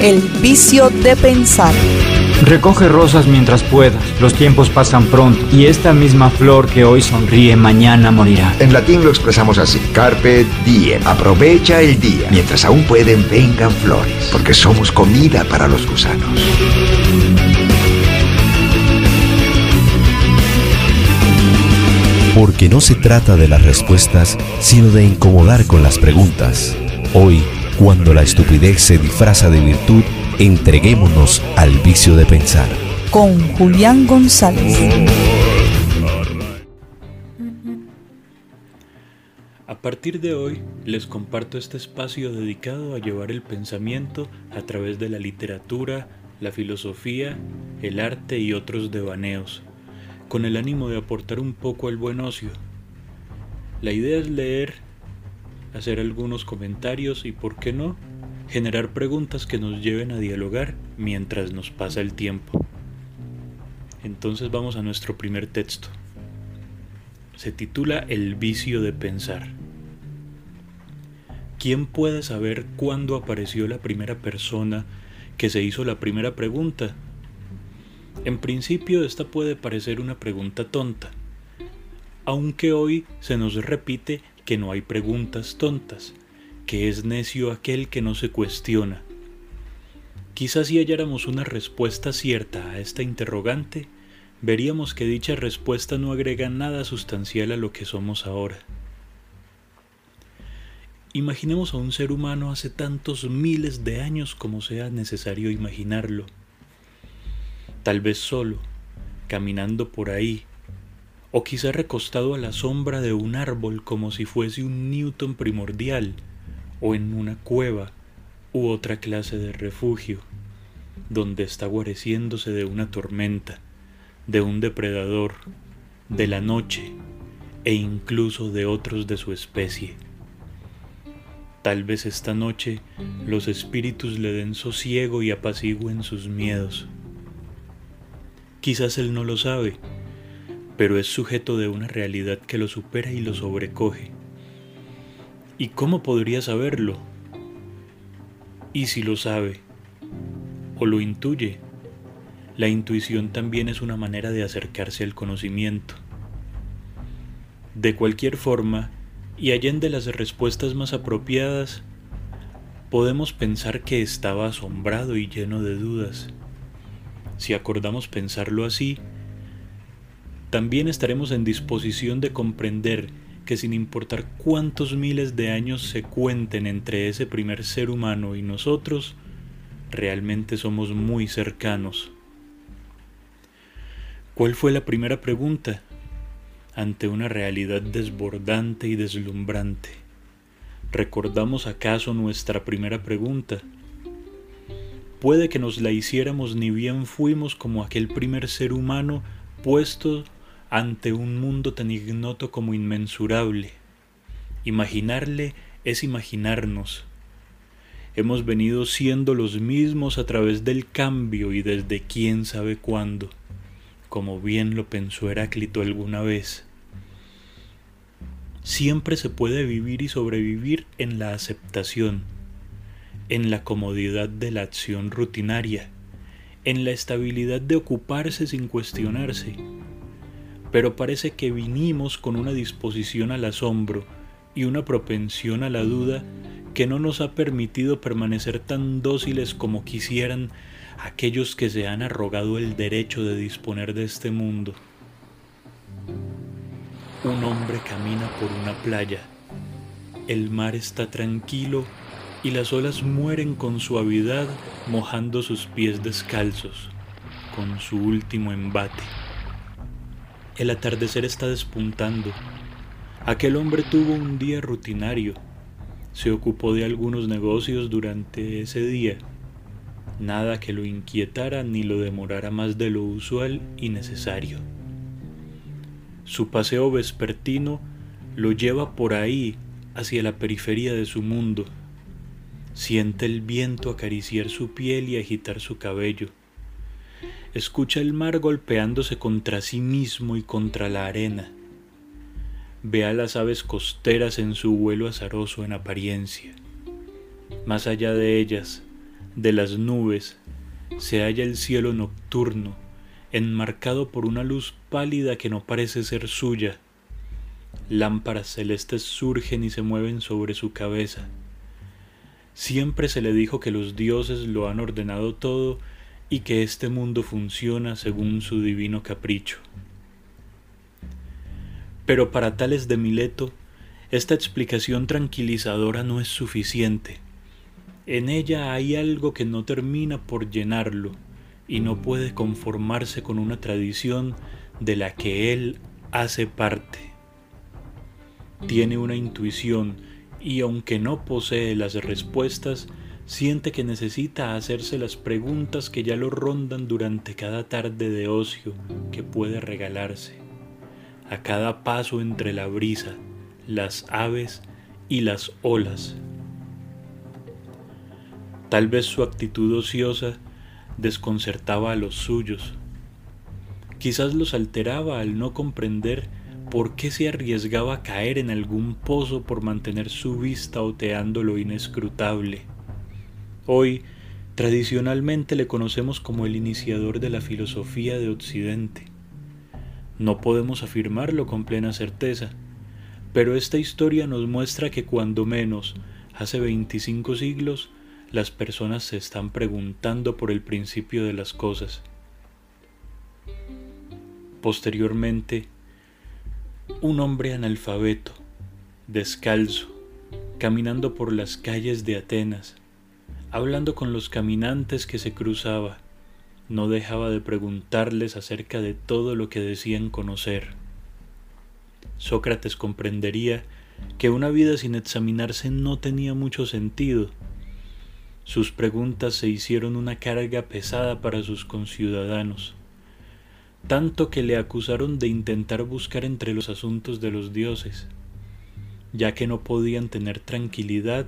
El vicio de pensar. Recoge rosas mientras puedas, los tiempos pasan pronto y esta misma flor que hoy sonríe mañana morirá. En latín lo expresamos así, carpe diem, aprovecha el día, mientras aún pueden vengan flores, porque somos comida para los gusanos. Porque no se trata de las respuestas, sino de incomodar con las preguntas. Hoy, cuando la estupidez se disfraza de virtud, entreguémonos al vicio de pensar. Con Julián González. A partir de hoy les comparto este espacio dedicado a llevar el pensamiento a través de la literatura, la filosofía, el arte y otros devaneos con el ánimo de aportar un poco al buen ocio. La idea es leer, hacer algunos comentarios y, por qué no, generar preguntas que nos lleven a dialogar mientras nos pasa el tiempo. Entonces vamos a nuestro primer texto. Se titula El vicio de pensar. ¿Quién puede saber cuándo apareció la primera persona que se hizo la primera pregunta en principio esta puede parecer una pregunta tonta, aunque hoy se nos repite que no hay preguntas tontas, que es necio aquel que no se cuestiona. Quizás si halláramos una respuesta cierta a esta interrogante, veríamos que dicha respuesta no agrega nada sustancial a lo que somos ahora. Imaginemos a un ser humano hace tantos miles de años como sea necesario imaginarlo tal vez solo, caminando por ahí, o quizá recostado a la sombra de un árbol como si fuese un Newton primordial, o en una cueva u otra clase de refugio, donde está guareciéndose de una tormenta, de un depredador, de la noche e incluso de otros de su especie. Tal vez esta noche los espíritus le den sosiego y apacigüen sus miedos. Quizás él no lo sabe, pero es sujeto de una realidad que lo supera y lo sobrecoge. ¿Y cómo podría saberlo? Y si lo sabe, o lo intuye, la intuición también es una manera de acercarse al conocimiento. De cualquier forma, y allende las respuestas más apropiadas, podemos pensar que estaba asombrado y lleno de dudas si acordamos pensarlo así, también estaremos en disposición de comprender que sin importar cuántos miles de años se cuenten entre ese primer ser humano y nosotros, realmente somos muy cercanos. ¿Cuál fue la primera pregunta? Ante una realidad desbordante y deslumbrante. ¿Recordamos acaso nuestra primera pregunta? Puede que nos la hiciéramos ni bien fuimos como aquel primer ser humano puesto ante un mundo tan ignoto como inmensurable. Imaginarle es imaginarnos. Hemos venido siendo los mismos a través del cambio y desde quién sabe cuándo, como bien lo pensó Heráclito alguna vez. Siempre se puede vivir y sobrevivir en la aceptación en la comodidad de la acción rutinaria, en la estabilidad de ocuparse sin cuestionarse. Pero parece que vinimos con una disposición al asombro y una propensión a la duda que no nos ha permitido permanecer tan dóciles como quisieran aquellos que se han arrogado el derecho de disponer de este mundo. Un hombre camina por una playa. El mar está tranquilo y las olas mueren con suavidad mojando sus pies descalzos con su último embate. El atardecer está despuntando. Aquel hombre tuvo un día rutinario. Se ocupó de algunos negocios durante ese día. Nada que lo inquietara ni lo demorara más de lo usual y necesario. Su paseo vespertino lo lleva por ahí hacia la periferia de su mundo Siente el viento acariciar su piel y agitar su cabello. Escucha el mar golpeándose contra sí mismo y contra la arena. Ve a las aves costeras en su vuelo azaroso en apariencia. Más allá de ellas, de las nubes se halla el cielo nocturno, enmarcado por una luz pálida que no parece ser suya. Lámparas celestes surgen y se mueven sobre su cabeza. Siempre se le dijo que los dioses lo han ordenado todo y que este mundo funciona según su divino capricho. Pero para tales de Mileto, esta explicación tranquilizadora no es suficiente. En ella hay algo que no termina por llenarlo y no puede conformarse con una tradición de la que él hace parte. Tiene una intuición y aunque no posee las respuestas, siente que necesita hacerse las preguntas que ya lo rondan durante cada tarde de ocio que puede regalarse a cada paso entre la brisa, las aves y las olas. Tal vez su actitud ociosa desconcertaba a los suyos. Quizás los alteraba al no comprender por qué se arriesgaba a caer en algún pozo por mantener su vista oteando lo inescrutable. Hoy, tradicionalmente le conocemos como el iniciador de la filosofía de Occidente. No podemos afirmarlo con plena certeza, pero esta historia nos muestra que cuando menos, hace 25 siglos, las personas se están preguntando por el principio de las cosas. Posteriormente, un hombre analfabeto, descalzo, caminando por las calles de Atenas, hablando con los caminantes que se cruzaba, no dejaba de preguntarles acerca de todo lo que decían conocer. Sócrates comprendería que una vida sin examinarse no tenía mucho sentido. Sus preguntas se hicieron una carga pesada para sus conciudadanos, tanto que le acusaron de intentar buscar entre los asuntos de los dioses, ya que no podían tener tranquilidad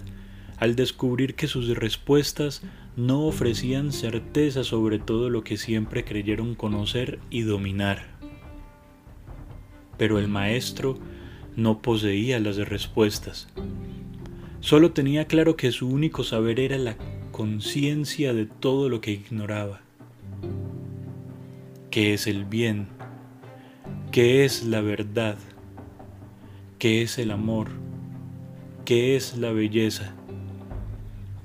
al descubrir que sus respuestas no ofrecían certeza sobre todo lo que siempre creyeron conocer y dominar. Pero el maestro no poseía las respuestas. Solo tenía claro que su único saber era la conciencia de todo lo que ignoraba. ¿Qué es el bien? ¿Qué es la verdad? ¿Qué es el amor? ¿Qué es la belleza?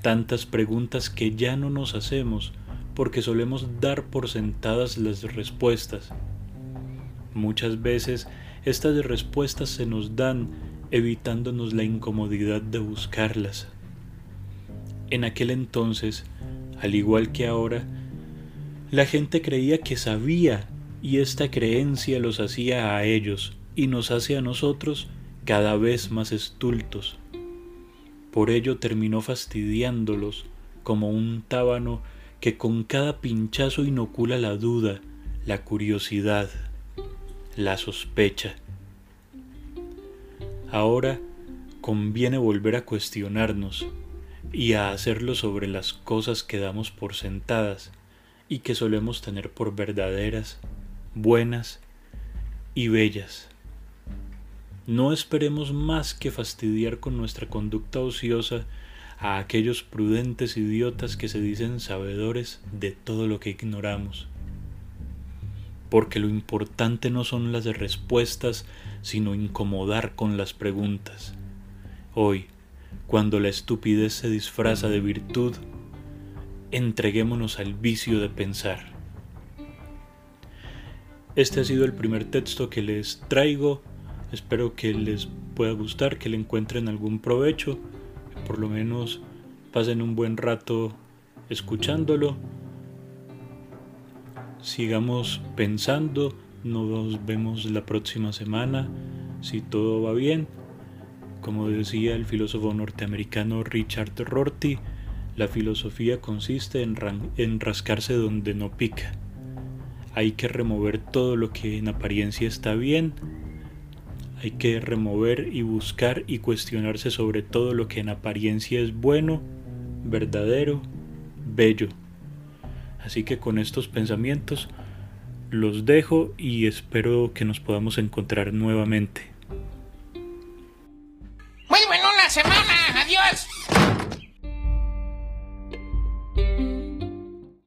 Tantas preguntas que ya no nos hacemos porque solemos dar por sentadas las respuestas. Muchas veces estas respuestas se nos dan evitándonos la incomodidad de buscarlas. En aquel entonces, al igual que ahora, la gente creía que sabía y esta creencia los hacía a ellos y nos hace a nosotros cada vez más estultos. Por ello terminó fastidiándolos como un tábano que con cada pinchazo inocula la duda, la curiosidad, la sospecha. Ahora conviene volver a cuestionarnos y a hacerlo sobre las cosas que damos por sentadas y que solemos tener por verdaderas, buenas y bellas. No esperemos más que fastidiar con nuestra conducta ociosa a aquellos prudentes idiotas que se dicen sabedores de todo lo que ignoramos. Porque lo importante no son las respuestas, sino incomodar con las preguntas. Hoy, cuando la estupidez se disfraza de virtud, entreguémonos al vicio de pensar. Este ha sido el primer texto que les traigo Espero que les pueda gustar, que le encuentren algún provecho, por lo menos pasen un buen rato escuchándolo. Sigamos pensando, nos vemos la próxima semana, si todo va bien. Como decía el filósofo norteamericano Richard Rorty, la filosofía consiste en, rascarse donde no pica. Hay que remover todo lo que en apariencia está bien hay que remover y buscar y cuestionarse sobre todo lo que en apariencia es bueno, verdadero, bello. Así que con estos pensamientos los dejo y espero que nos podamos encontrar nuevamente.